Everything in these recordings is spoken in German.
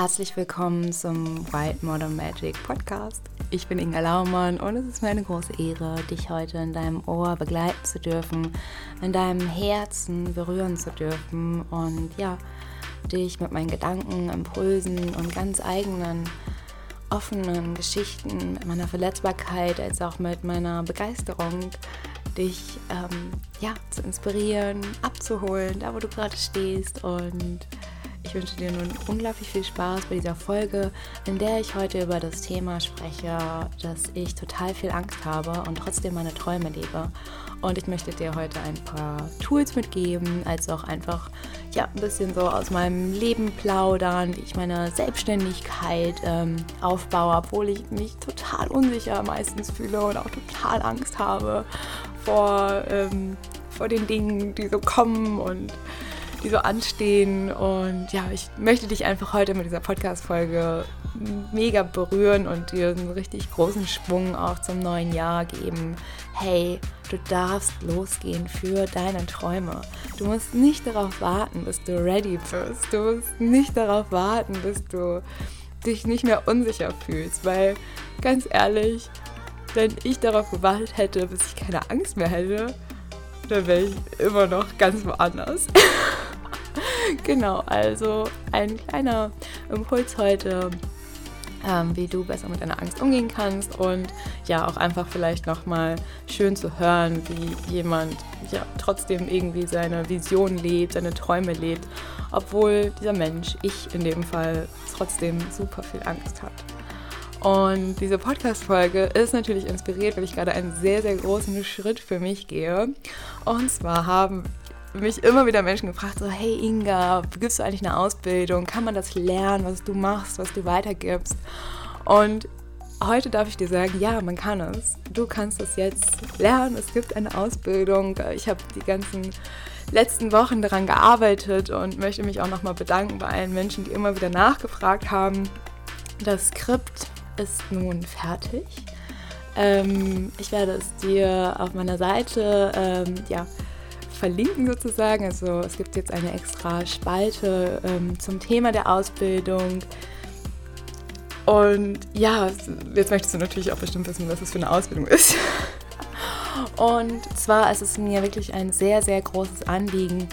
Herzlich willkommen zum White Modern Magic Podcast. Ich bin Inga Laumann und es ist mir eine große Ehre, dich heute in deinem Ohr begleiten zu dürfen, in deinem Herzen berühren zu dürfen und ja, dich mit meinen Gedanken, Impulsen und ganz eigenen offenen Geschichten, mit meiner Verletzbarkeit als auch mit meiner Begeisterung dich ähm, ja, zu inspirieren, abzuholen, da wo du gerade stehst und ich wünsche dir nun unglaublich viel Spaß bei dieser Folge, in der ich heute über das Thema spreche, dass ich total viel Angst habe und trotzdem meine Träume lebe. Und ich möchte dir heute ein paar Tools mitgeben, als auch einfach ja, ein bisschen so aus meinem Leben plaudern, wie ich meine Selbstständigkeit ähm, aufbaue, obwohl ich mich total unsicher meistens fühle und auch total Angst habe vor, ähm, vor den Dingen, die so kommen und die so anstehen. Und ja, ich möchte dich einfach heute mit dieser Podcast-Folge mega berühren und dir einen richtig großen Schwung auch zum neuen Jahr geben. Hey, du darfst losgehen für deine Träume. Du musst nicht darauf warten, bis du ready bist. Du musst nicht darauf warten, bis du dich nicht mehr unsicher fühlst, weil ganz ehrlich, wenn ich darauf gewartet hätte, bis ich keine Angst mehr hätte, dann wäre ich immer noch ganz woanders. genau, also ein kleiner Impuls heute, ähm, wie du besser mit deiner Angst umgehen kannst und ja, auch einfach vielleicht nochmal schön zu hören, wie jemand ja trotzdem irgendwie seine Vision lebt, seine Träume lebt, obwohl dieser Mensch, ich in dem Fall, trotzdem super viel Angst hat. Und diese Podcast-Folge ist natürlich inspiriert, weil ich gerade einen sehr, sehr großen Schritt für mich gehe. Und zwar haben mich immer wieder Menschen gefragt, so, hey Inga, gibst du eigentlich eine Ausbildung? Kann man das lernen, was du machst, was du weitergibst? Und heute darf ich dir sagen, ja, man kann es. Du kannst es jetzt lernen. Es gibt eine Ausbildung. Ich habe die ganzen letzten Wochen daran gearbeitet und möchte mich auch nochmal bedanken bei allen Menschen, die immer wieder nachgefragt haben. Das Skript ist nun fertig. Ähm, ich werde es dir auf meiner Seite ähm, ja, verlinken sozusagen. Also es gibt jetzt eine extra Spalte ähm, zum Thema der Ausbildung. Und ja, jetzt möchtest du natürlich auch bestimmt wissen, was das für eine Ausbildung ist. Und zwar ist es mir wirklich ein sehr, sehr großes Anliegen,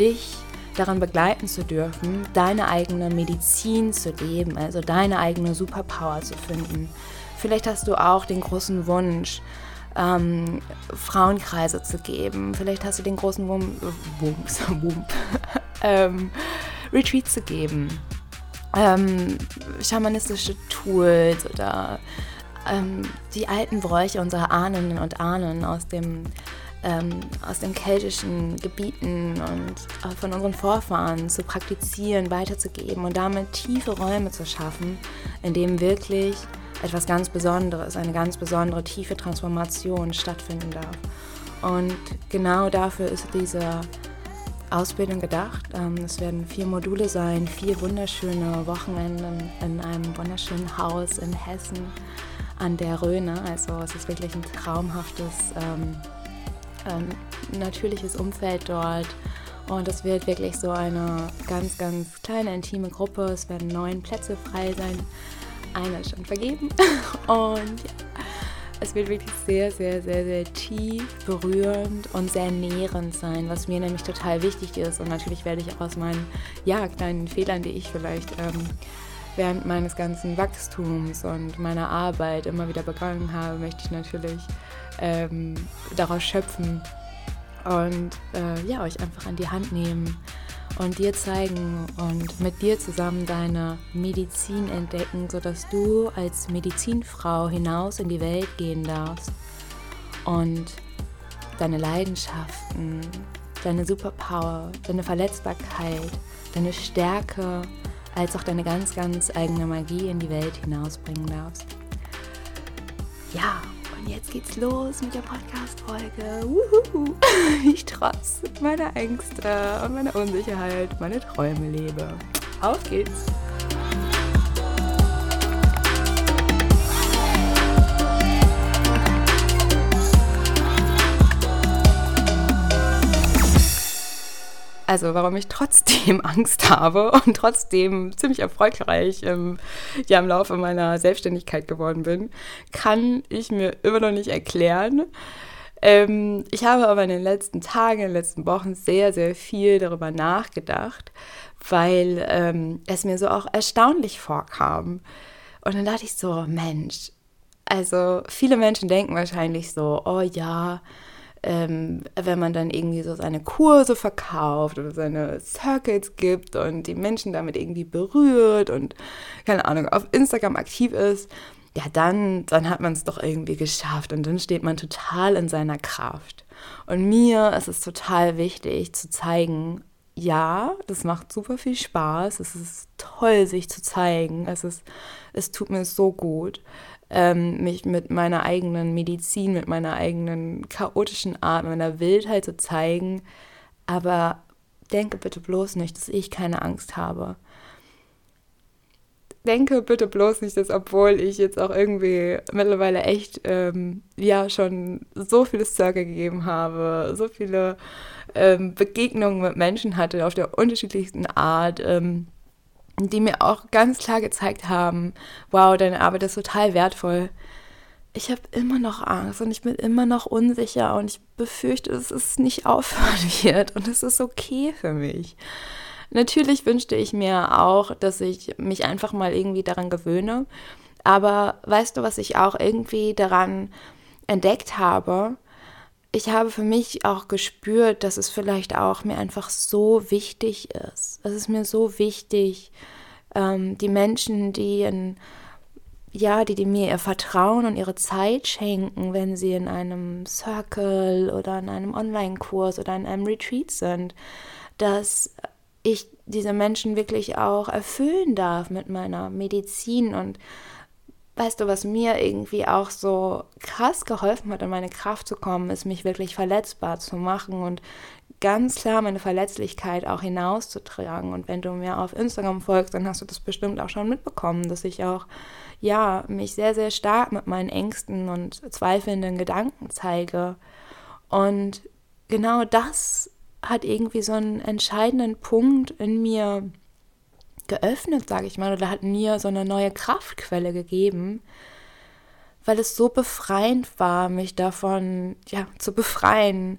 dich daran begleiten zu dürfen, deine eigene Medizin zu leben, also deine eigene Superpower zu finden. Vielleicht hast du auch den großen Wunsch, ähm, Frauenkreise zu geben. Vielleicht hast du den großen Wump, Wumps, Wump, ähm, Retreat zu geben. Ähm, schamanistische Tools oder ähm, die alten Bräuche unserer Ahnen und Ahnen aus dem ähm, aus den keltischen Gebieten und von unseren Vorfahren zu praktizieren, weiterzugeben und damit tiefe Räume zu schaffen, in dem wirklich etwas ganz Besonderes, eine ganz besondere tiefe Transformation stattfinden darf. Und genau dafür ist diese Ausbildung gedacht. Ähm, es werden vier Module sein, vier wunderschöne Wochenenden in einem wunderschönen Haus in Hessen an der Rhöne. Also es ist wirklich ein traumhaftes ähm, ein natürliches Umfeld dort. Und es wird wirklich so eine ganz, ganz kleine, intime Gruppe. Es werden neun Plätze frei sein. Einer ist schon vergeben. Und ja, es wird wirklich sehr, sehr, sehr, sehr tief, berührend und sehr nährend sein, was mir nämlich total wichtig ist. Und natürlich werde ich auch aus meinen ja, kleinen Fehlern, die ich vielleicht ähm, während meines ganzen Wachstums und meiner Arbeit immer wieder begangen habe, möchte ich natürlich ähm, daraus schöpfen und äh, ja, euch einfach an die Hand nehmen und dir zeigen und mit dir zusammen deine Medizin entdecken, sodass du als Medizinfrau hinaus in die Welt gehen darfst und deine Leidenschaften, deine Superpower, deine Verletzbarkeit, deine Stärke, als auch deine ganz, ganz eigene Magie in die Welt hinausbringen darfst. Ja, jetzt geht's los mit der Podcast-Folge. Ich trotz meiner Ängste und meiner Unsicherheit meine Träume lebe. Auf geht's! Also warum ich trotzdem Angst habe und trotzdem ziemlich erfolgreich ähm, ja, im Laufe meiner Selbstständigkeit geworden bin, kann ich mir immer noch nicht erklären. Ähm, ich habe aber in den letzten Tagen, in den letzten Wochen sehr, sehr viel darüber nachgedacht, weil ähm, es mir so auch erstaunlich vorkam. Und dann dachte ich so, Mensch, also viele Menschen denken wahrscheinlich so, oh ja, ähm, wenn man dann irgendwie so seine Kurse verkauft oder seine Circuits gibt und die Menschen damit irgendwie berührt und keine Ahnung, auf Instagram aktiv ist, ja, dann, dann hat man es doch irgendwie geschafft und dann steht man total in seiner Kraft. Und mir ist es total wichtig zu zeigen, ja, das macht super viel Spaß. Es ist toll, sich zu zeigen. Es, ist, es tut mir so gut ähm, mich mit meiner eigenen Medizin, mit meiner eigenen chaotischen Art, meiner Wildheit zu zeigen. Aber denke bitte bloß nicht, dass ich keine Angst habe. Denke bitte bloß nicht, dass obwohl ich jetzt auch irgendwie mittlerweile echt ähm, ja schon so viele Circle gegeben habe, so viele ähm, Begegnungen mit Menschen hatte auf der unterschiedlichsten Art, ähm, die mir auch ganz klar gezeigt haben, wow, deine Arbeit ist total wertvoll. Ich habe immer noch Angst und ich bin immer noch unsicher und ich befürchte, dass es nicht aufhören wird und es ist okay für mich. Natürlich wünschte ich mir auch, dass ich mich einfach mal irgendwie daran gewöhne. Aber weißt du, was ich auch irgendwie daran entdeckt habe? Ich habe für mich auch gespürt, dass es vielleicht auch mir einfach so wichtig ist. Es ist mir so wichtig, ähm, die Menschen, die in, ja, die, die mir ihr Vertrauen und ihre Zeit schenken, wenn sie in einem Circle oder in einem Online-Kurs oder in einem Retreat sind, dass ich diese Menschen wirklich auch erfüllen darf mit meiner Medizin und weißt du, was mir irgendwie auch so krass geholfen hat, in meine Kraft zu kommen, ist mich wirklich verletzbar zu machen und ganz klar meine Verletzlichkeit auch hinauszutragen. Und wenn du mir auf Instagram folgst, dann hast du das bestimmt auch schon mitbekommen, dass ich auch, ja, mich sehr, sehr stark mit meinen Ängsten und zweifelnden Gedanken zeige. Und genau das hat irgendwie so einen entscheidenden Punkt in mir geöffnet, sage ich mal, oder hat mir so eine neue Kraftquelle gegeben, weil es so befreiend war, mich davon ja, zu befreien,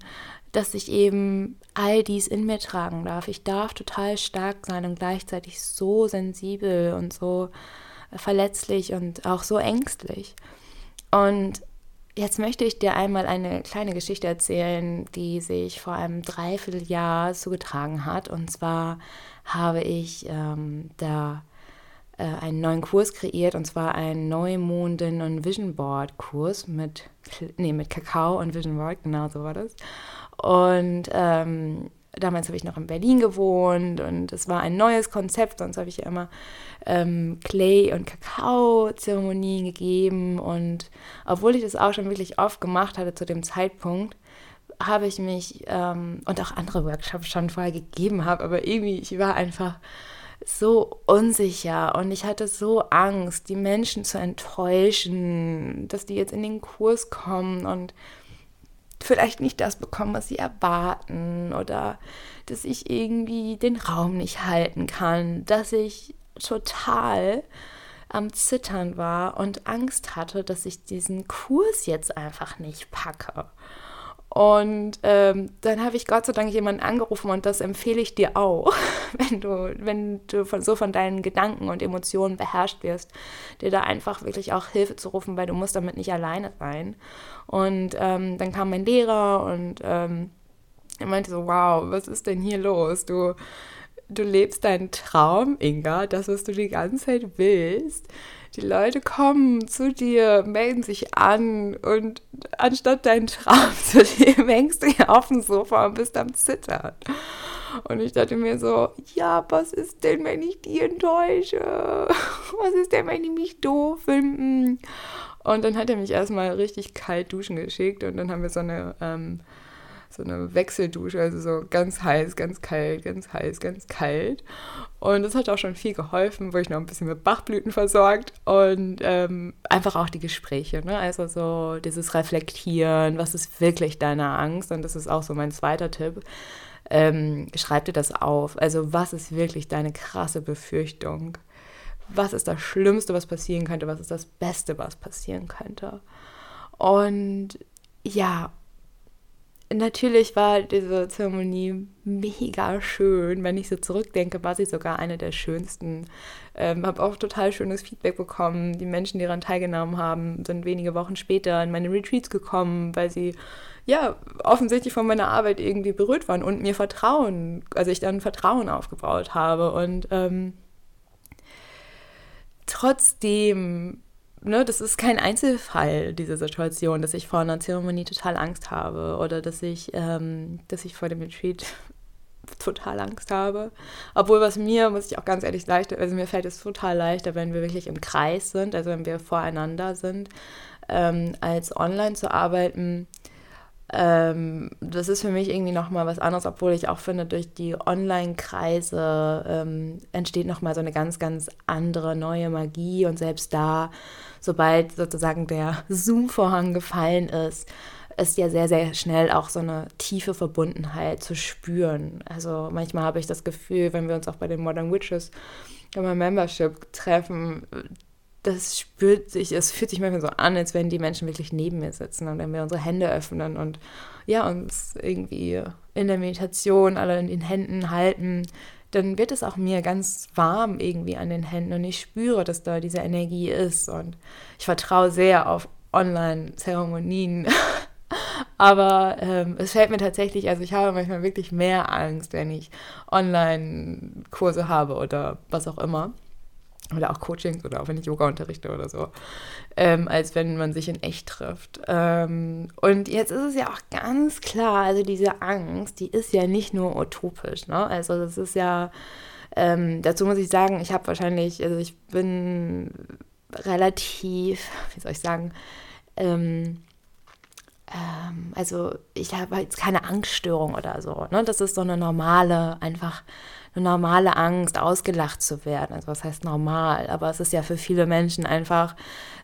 dass ich eben all dies in mir tragen darf. Ich darf total stark sein und gleichzeitig so sensibel und so verletzlich und auch so ängstlich. Und jetzt möchte ich dir einmal eine kleine Geschichte erzählen, die sich vor einem Dreivierteljahr zugetragen hat. Und zwar habe ich ähm, da äh, einen neuen Kurs kreiert und zwar einen Neumonden- und Vision Board Kurs mit, nee, mit Kakao und Vision Board, genau so war das. Und ähm, damals habe ich noch in Berlin gewohnt und es war ein neues Konzept, sonst habe ich ja immer ähm, Clay- und Kakao-Zeremonien gegeben und obwohl ich das auch schon wirklich oft gemacht hatte zu dem Zeitpunkt, habe ich mich ähm, und auch andere Workshops schon vorher gegeben habe, aber irgendwie, ich war einfach so unsicher und ich hatte so Angst, die Menschen zu enttäuschen, dass die jetzt in den Kurs kommen und vielleicht nicht das bekommen, was sie erwarten oder dass ich irgendwie den Raum nicht halten kann, dass ich total am Zittern war und Angst hatte, dass ich diesen Kurs jetzt einfach nicht packe. Und ähm, dann habe ich Gott sei Dank jemanden angerufen und das empfehle ich dir auch, wenn du, wenn du von, so von deinen Gedanken und Emotionen beherrscht wirst, dir da einfach wirklich auch Hilfe zu rufen, weil du musst damit nicht alleine sein. Und ähm, dann kam mein Lehrer und ähm, er meinte so, wow, was ist denn hier los? Du, du lebst deinen Traum, Inga, das, was du die ganze Zeit willst die Leute kommen zu dir, melden sich an und anstatt deinen Traum zu leben, hängst du hier auf dem Sofa und bist am Zittern. Und ich dachte mir so, ja, was ist denn, wenn ich die enttäusche? Was ist denn, wenn die mich doof finden? Und dann hat er mich erstmal richtig kalt duschen geschickt und dann haben wir so eine ähm, so eine Wechseldusche, also so ganz heiß, ganz kalt, ganz heiß, ganz kalt. Und das hat auch schon viel geholfen, wurde ich noch ein bisschen mit Bachblüten versorgt und ähm, einfach auch die Gespräche, ne? also so dieses Reflektieren, was ist wirklich deine Angst und das ist auch so mein zweiter Tipp. ähm, schreib dir das auf. Also was ist wirklich deine krasse Befürchtung? Was ist das Schlimmste, was passieren könnte? Was ist das Beste, was passieren könnte? Und ja, natürlich war diese Zeremonie mega schön. Wenn ich so zurückdenke, war sie sogar eine der schönsten. Ähm, habe auch total schönes Feedback bekommen. Die Menschen, die daran teilgenommen haben, sind wenige Wochen später in meine Retreats gekommen, weil sie ja offensichtlich von meiner Arbeit irgendwie berührt waren und mir Vertrauen, also ich dann Vertrauen aufgebaut habe. Und ähm, trotzdem ne, das ist kein Einzelfall, diese Situation, dass ich vor einer Zeremonie total Angst habe oder dass ich, ähm, dass ich vor dem Retreat total Angst habe. Obwohl was mir, muss ich auch ganz ehrlich leichter, also mir fällt es total leichter, wenn wir wirklich im Kreis sind, also wenn wir voreinander sind, ähm, als online zu arbeiten ähm, das ist für mich irgendwie nochmal was anderes, obwohl ich auch finde, durch die Online-Kreise ähm, entsteht nochmal so eine ganz, ganz andere neue Magie. Und selbst da, sobald sozusagen der Zoom-Vorhang gefallen ist, ist ja sehr, sehr schnell auch so eine tiefe Verbundenheit zu spüren. Also manchmal habe ich das Gefühl, wenn wir uns auch bei den Modern Witches meinem Membership treffen, das spürt sich, es fühlt sich manchmal so an, als wenn die Menschen wirklich neben mir sitzen und wenn wir unsere Hände öffnen und ja, uns irgendwie in der Meditation alle in den Händen halten, dann wird es auch mir ganz warm irgendwie an den Händen und ich spüre, dass da diese Energie ist und ich vertraue sehr auf Online-Zeremonien. Aber ähm, es fällt mir tatsächlich, also ich habe manchmal wirklich mehr Angst, wenn ich Online-Kurse habe oder was auch immer oder auch Coachings oder auch wenn ich Yoga unterrichte oder so, ähm, als wenn man sich in echt trifft. Ähm, und jetzt ist es ja auch ganz klar, also diese Angst, die ist ja nicht nur utopisch, ne? Also das ist ja, ähm, dazu muss ich sagen, ich habe wahrscheinlich, also ich bin relativ, wie soll ich sagen, ähm, ähm, also ich habe jetzt keine Angststörung oder so, ne? Das ist so eine normale, einfach eine normale Angst, ausgelacht zu werden. Also was heißt normal? Aber es ist ja für viele Menschen einfach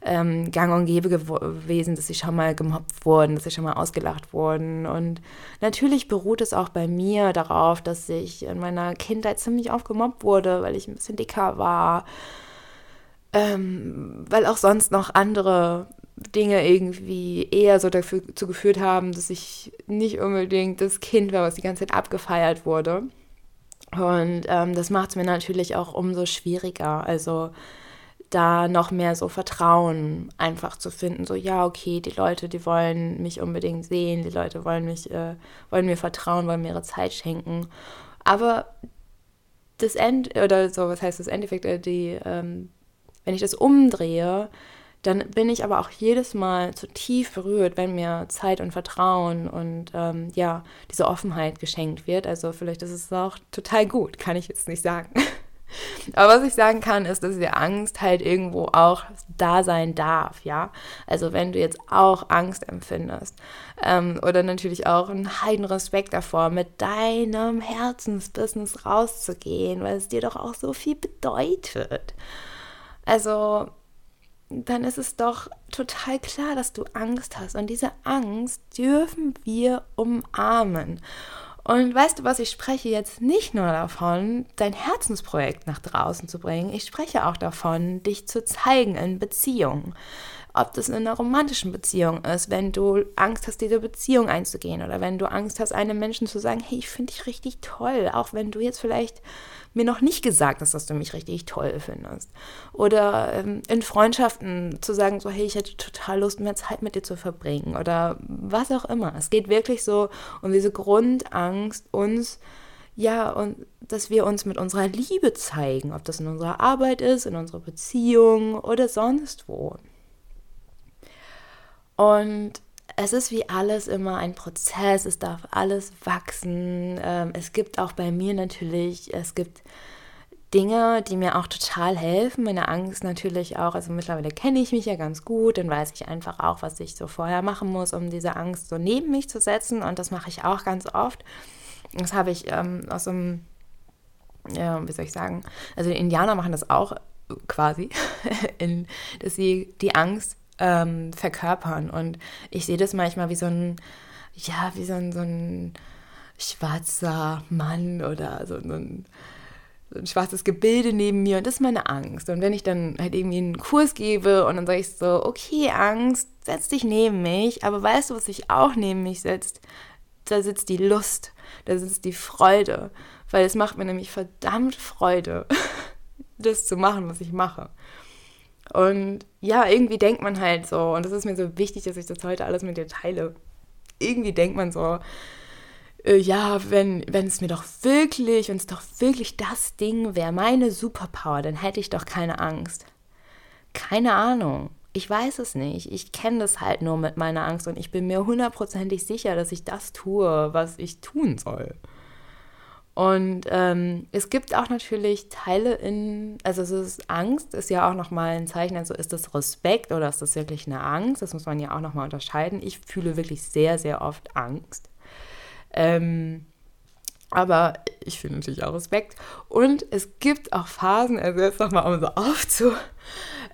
ähm, gang und gäbe gewesen, dass sie schon mal gemobbt wurden, dass sie schon mal ausgelacht wurden. Und natürlich beruht es auch bei mir darauf, dass ich in meiner Kindheit ziemlich oft gemobbt wurde, weil ich ein bisschen dicker war. Ähm, weil auch sonst noch andere Dinge irgendwie eher so dazu geführt haben, dass ich nicht unbedingt das Kind war, was die ganze Zeit abgefeiert wurde. Und ähm, das macht es mir natürlich auch umso schwieriger. Also da noch mehr so Vertrauen einfach zu finden. So, ja, okay, die Leute, die wollen mich unbedingt sehen, die Leute wollen mich, äh, wollen mir vertrauen, wollen mir ihre Zeit schenken. Aber das End, oder so, was heißt das Endeffekt, äh, die, ähm, wenn ich das umdrehe, dann bin ich aber auch jedes Mal zu tief berührt, wenn mir Zeit und Vertrauen und ähm, ja, diese Offenheit geschenkt wird. Also vielleicht ist es auch total gut, kann ich jetzt nicht sagen. Aber was ich sagen kann, ist, dass die Angst halt irgendwo auch da sein darf, ja. Also wenn du jetzt auch Angst empfindest ähm, oder natürlich auch einen heiden Respekt davor, mit deinem Herzensbusiness rauszugehen, weil es dir doch auch so viel bedeutet. Also dann ist es doch total klar, dass du Angst hast. Und diese Angst dürfen wir umarmen. Und weißt du was, ich spreche jetzt nicht nur davon, dein Herzensprojekt nach draußen zu bringen, ich spreche auch davon, dich zu zeigen in Beziehungen ob das in einer romantischen Beziehung ist, wenn du Angst hast, diese Beziehung einzugehen oder wenn du Angst hast, einem Menschen zu sagen, hey, ich finde dich richtig toll, auch wenn du jetzt vielleicht mir noch nicht gesagt hast, dass du mich richtig toll findest. Oder ähm, in Freundschaften zu sagen, so, hey, ich hätte total Lust, mehr Zeit mit dir zu verbringen oder was auch immer. Es geht wirklich so um diese Grundangst, uns ja, und dass wir uns mit unserer Liebe zeigen, ob das in unserer Arbeit ist, in unserer Beziehung oder sonst wo. Und es ist wie alles immer ein Prozess, es darf alles wachsen. Ähm, es gibt auch bei mir natürlich, es gibt Dinge, die mir auch total helfen. Meine Angst natürlich auch. Also mittlerweile kenne ich mich ja ganz gut, dann weiß ich einfach auch, was ich so vorher machen muss, um diese Angst so neben mich zu setzen. Und das mache ich auch ganz oft. Das habe ich ähm, aus einem, ja, wie soll ich sagen, also die Indianer machen das auch quasi, in, dass sie die Angst ähm, verkörpern. Und ich sehe das manchmal wie so ein, ja, wie so ein, so ein schwarzer Mann oder so ein, so ein schwarzes Gebilde neben mir und das ist meine Angst. Und wenn ich dann halt irgendwie einen Kurs gebe und dann sage ich so, okay, Angst, setz dich neben mich, aber weißt du, was sich auch neben mich setzt? Da sitzt die Lust, da sitzt die Freude, weil es macht mir nämlich verdammt Freude, das zu machen, was ich mache. Und ja, irgendwie denkt man halt so, und das ist mir so wichtig, dass ich das heute alles mit dir teile. Irgendwie denkt man so, äh, ja, wenn, wenn es mir doch wirklich, wenn es doch wirklich das Ding wäre, meine Superpower, dann hätte ich doch keine Angst. Keine Ahnung. Ich weiß es nicht. Ich kenne das halt nur mit meiner Angst und ich bin mir hundertprozentig sicher, dass ich das tue, was ich tun soll. Und ähm, es gibt auch natürlich Teile in, also es ist Angst, ist ja auch nochmal ein Zeichen, also ist das Respekt oder ist das wirklich eine Angst? Das muss man ja auch nochmal unterscheiden. Ich fühle wirklich sehr, sehr oft Angst. Ähm, aber ich fühle natürlich auch Respekt. Und es gibt auch Phasen, also jetzt nochmal, um so aufzu,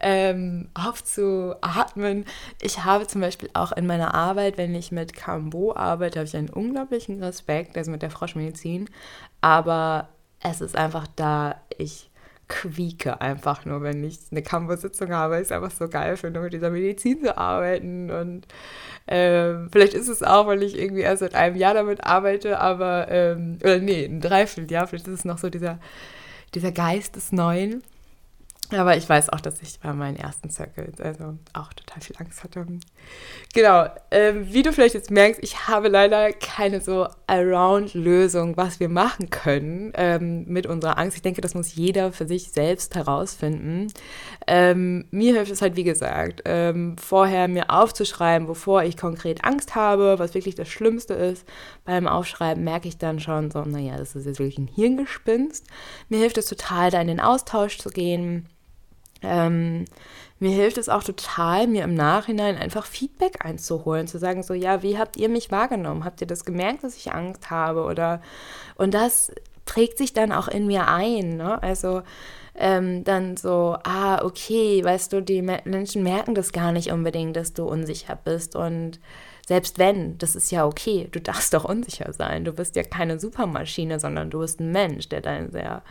ähm, aufzuatmen. Ich habe zum Beispiel auch in meiner Arbeit, wenn ich mit Cambo arbeite, habe ich einen unglaublichen Respekt, also mit der Froschmedizin. Aber es ist einfach da, ich quieke einfach nur, wenn ich eine Campus-Sitzung habe. Es einfach so geil finde, mit dieser Medizin zu arbeiten. Und ähm, vielleicht ist es auch, weil ich irgendwie erst seit einem Jahr damit arbeite, aber, ähm, oder nee, ein Dreivierteljahr, vielleicht ist es noch so dieser, dieser Geist des Neuen. Aber ich weiß auch, dass ich bei meinen ersten Circles also auch total viel Angst hatte. Genau, ähm, wie du vielleicht jetzt merkst, ich habe leider keine so Around-Lösung, was wir machen können ähm, mit unserer Angst. Ich denke, das muss jeder für sich selbst herausfinden. Ähm, mir hilft es halt, wie gesagt, ähm, vorher mir aufzuschreiben, bevor ich konkret Angst habe, was wirklich das Schlimmste ist. Beim Aufschreiben merke ich dann schon so, naja, das ist jetzt wirklich ein Hirngespinst. Mir hilft es total, da in den Austausch zu gehen ähm, mir hilft es auch total, mir im Nachhinein einfach Feedback einzuholen, zu sagen, so, ja, wie habt ihr mich wahrgenommen? Habt ihr das gemerkt, dass ich Angst habe? Oder und das prägt sich dann auch in mir ein. Ne? Also ähm, dann so, ah, okay, weißt du, die Menschen merken das gar nicht unbedingt, dass du unsicher bist. Und selbst wenn, das ist ja okay, du darfst doch unsicher sein. Du bist ja keine Supermaschine, sondern du bist ein Mensch, der dann sehr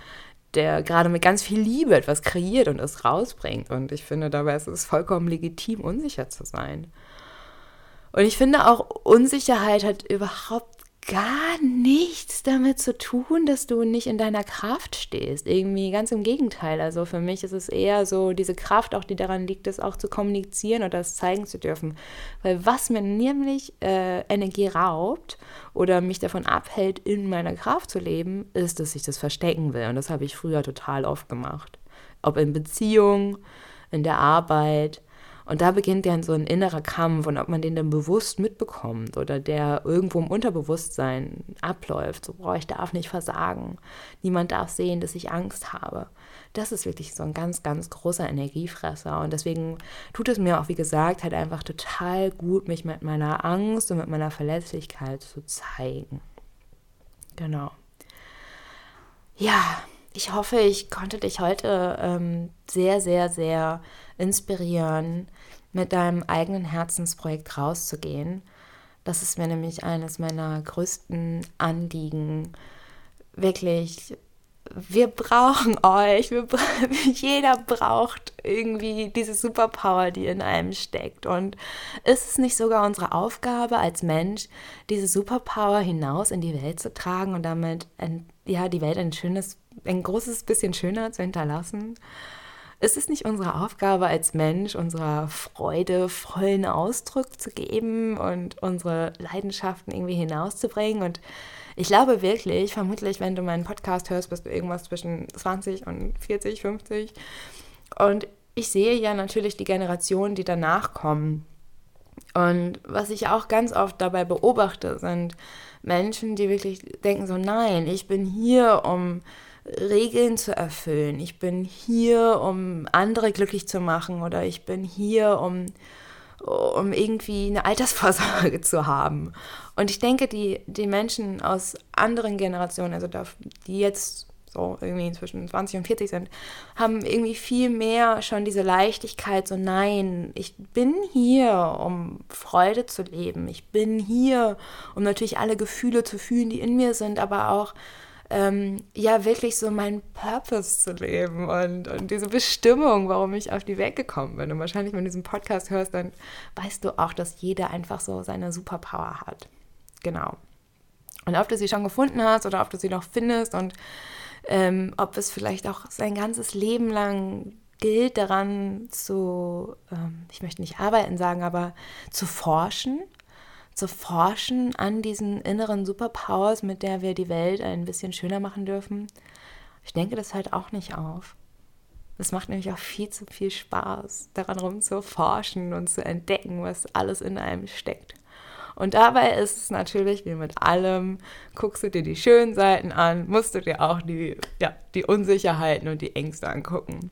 der gerade mit ganz viel Liebe etwas kreiert und es rausbringt. Und ich finde, dabei ist es vollkommen legitim, unsicher zu sein. Und ich finde auch, Unsicherheit hat überhaupt gar nichts damit zu tun, dass du nicht in deiner Kraft stehst. Irgendwie ganz im Gegenteil. Also für mich ist es eher so diese Kraft, auch die daran liegt, das auch zu kommunizieren oder das zeigen zu dürfen. Weil was mir nämlich äh, Energie raubt oder mich davon abhält, in meiner Kraft zu leben, ist, dass ich das verstecken will. Und das habe ich früher total oft gemacht. Ob in Beziehung, in der Arbeit und da beginnt dann so ein innerer Kampf und ob man den dann bewusst mitbekommt oder der irgendwo im Unterbewusstsein abläuft. So, boah, ich darf nicht versagen. Niemand darf sehen, dass ich Angst habe. Das ist wirklich so ein ganz, ganz großer Energiefresser. Und deswegen tut es mir auch, wie gesagt, halt einfach total gut, mich mit meiner Angst und mit meiner Verletzlichkeit zu zeigen. Genau. Ja, ich hoffe, ich konnte dich heute ähm, sehr, sehr, sehr inspirieren, mit deinem eigenen Herzensprojekt rauszugehen. Das ist mir nämlich eines meiner größten Anliegen. Wirklich, wir brauchen euch. Wir, jeder braucht irgendwie diese Superpower, die in einem steckt. Und ist es nicht sogar unsere Aufgabe als Mensch, diese Superpower hinaus in die Welt zu tragen und damit ja, die Welt ein schönes, ein großes bisschen schöner zu hinterlassen? Ist es nicht unsere Aufgabe als Mensch, unserer Freude vollen Ausdruck zu geben und unsere Leidenschaften irgendwie hinauszubringen? Und ich glaube wirklich, vermutlich, wenn du meinen Podcast hörst, bist du irgendwas zwischen 20 und 40, 50. Und ich sehe ja natürlich die Generationen, die danach kommen. Und was ich auch ganz oft dabei beobachte, sind Menschen, die wirklich denken so, nein, ich bin hier, um Regeln zu erfüllen. Ich bin hier, um andere glücklich zu machen oder ich bin hier, um, um irgendwie eine Altersvorsorge zu haben. Und ich denke, die, die Menschen aus anderen Generationen, also die jetzt so irgendwie zwischen 20 und 40 sind, haben irgendwie viel mehr schon diese Leichtigkeit, so nein, ich bin hier, um Freude zu leben. Ich bin hier, um natürlich alle Gefühle zu fühlen, die in mir sind, aber auch ähm, ja wirklich so meinen Purpose zu leben und, und diese Bestimmung, warum ich auf die Welt gekommen bin. Und wahrscheinlich, wenn du diesen Podcast hörst, dann weißt du auch, dass jeder einfach so seine Superpower hat. Genau. Und ob du sie schon gefunden hast oder ob du sie noch findest und ähm, ob es vielleicht auch sein ganzes Leben lang gilt, daran zu, ähm, ich möchte nicht arbeiten sagen, aber zu forschen zu forschen an diesen inneren Superpowers, mit der wir die Welt ein bisschen schöner machen dürfen, ich denke das halt auch nicht auf. Es macht nämlich auch viel zu viel Spaß, daran rumzuforschen und zu entdecken, was alles in einem steckt. Und dabei ist es natürlich wie mit allem, guckst du dir die schönen Seiten an, musst du dir auch die, ja, die Unsicherheiten und die Ängste angucken.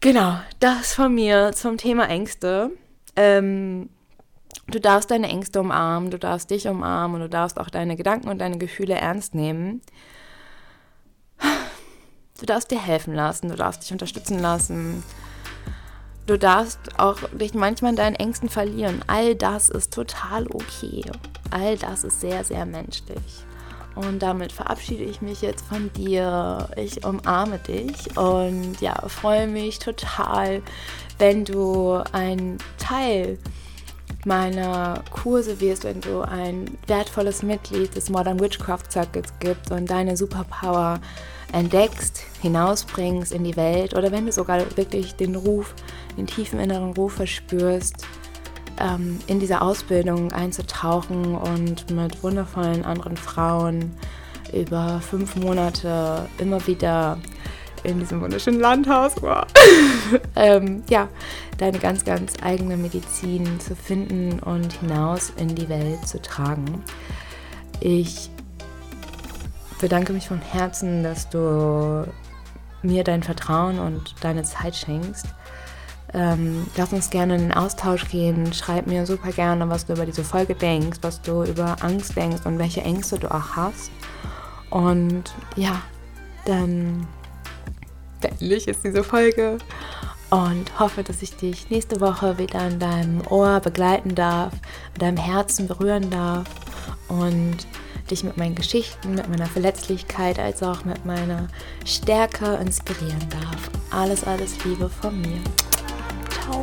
Genau, das von mir zum Thema Ängste. Ähm, Du darfst deine Ängste umarmen, du darfst dich umarmen und du darfst auch deine Gedanken und deine Gefühle ernst nehmen. Du darfst dir helfen lassen, du darfst dich unterstützen lassen. Du darfst auch dich manchmal in deinen Ängsten verlieren. All das ist total okay. All das ist sehr, sehr menschlich. Und damit verabschiede ich mich jetzt von dir. Ich umarme dich und ja, freue mich total, wenn du ein Teil meiner Kurse wirst, wenn du ein wertvolles Mitglied des Modern Witchcraft Circuits gibst und deine Superpower entdeckst, hinausbringst in die Welt oder wenn du sogar wirklich den Ruf, den tiefen inneren Ruf verspürst, ähm, in diese Ausbildung einzutauchen und mit wundervollen anderen Frauen über fünf Monate immer wieder in diesem wunderschönen Landhaus, wow. ähm, ja, deine ganz, ganz eigene Medizin zu finden und hinaus in die Welt zu tragen. Ich bedanke mich von Herzen, dass du mir dein Vertrauen und deine Zeit schenkst. Ähm, lass uns gerne in den Austausch gehen. Schreib mir super gerne, was du über diese Folge denkst, was du über Angst denkst und welche Ängste du auch hast. Und ja, dann beendlich ist diese Folge und hoffe, dass ich dich nächste Woche wieder in deinem Ohr begleiten darf, in deinem Herzen berühren darf und dich mit meinen Geschichten, mit meiner Verletzlichkeit als auch mit meiner Stärke inspirieren darf. Alles, alles Liebe von mir. Ciao.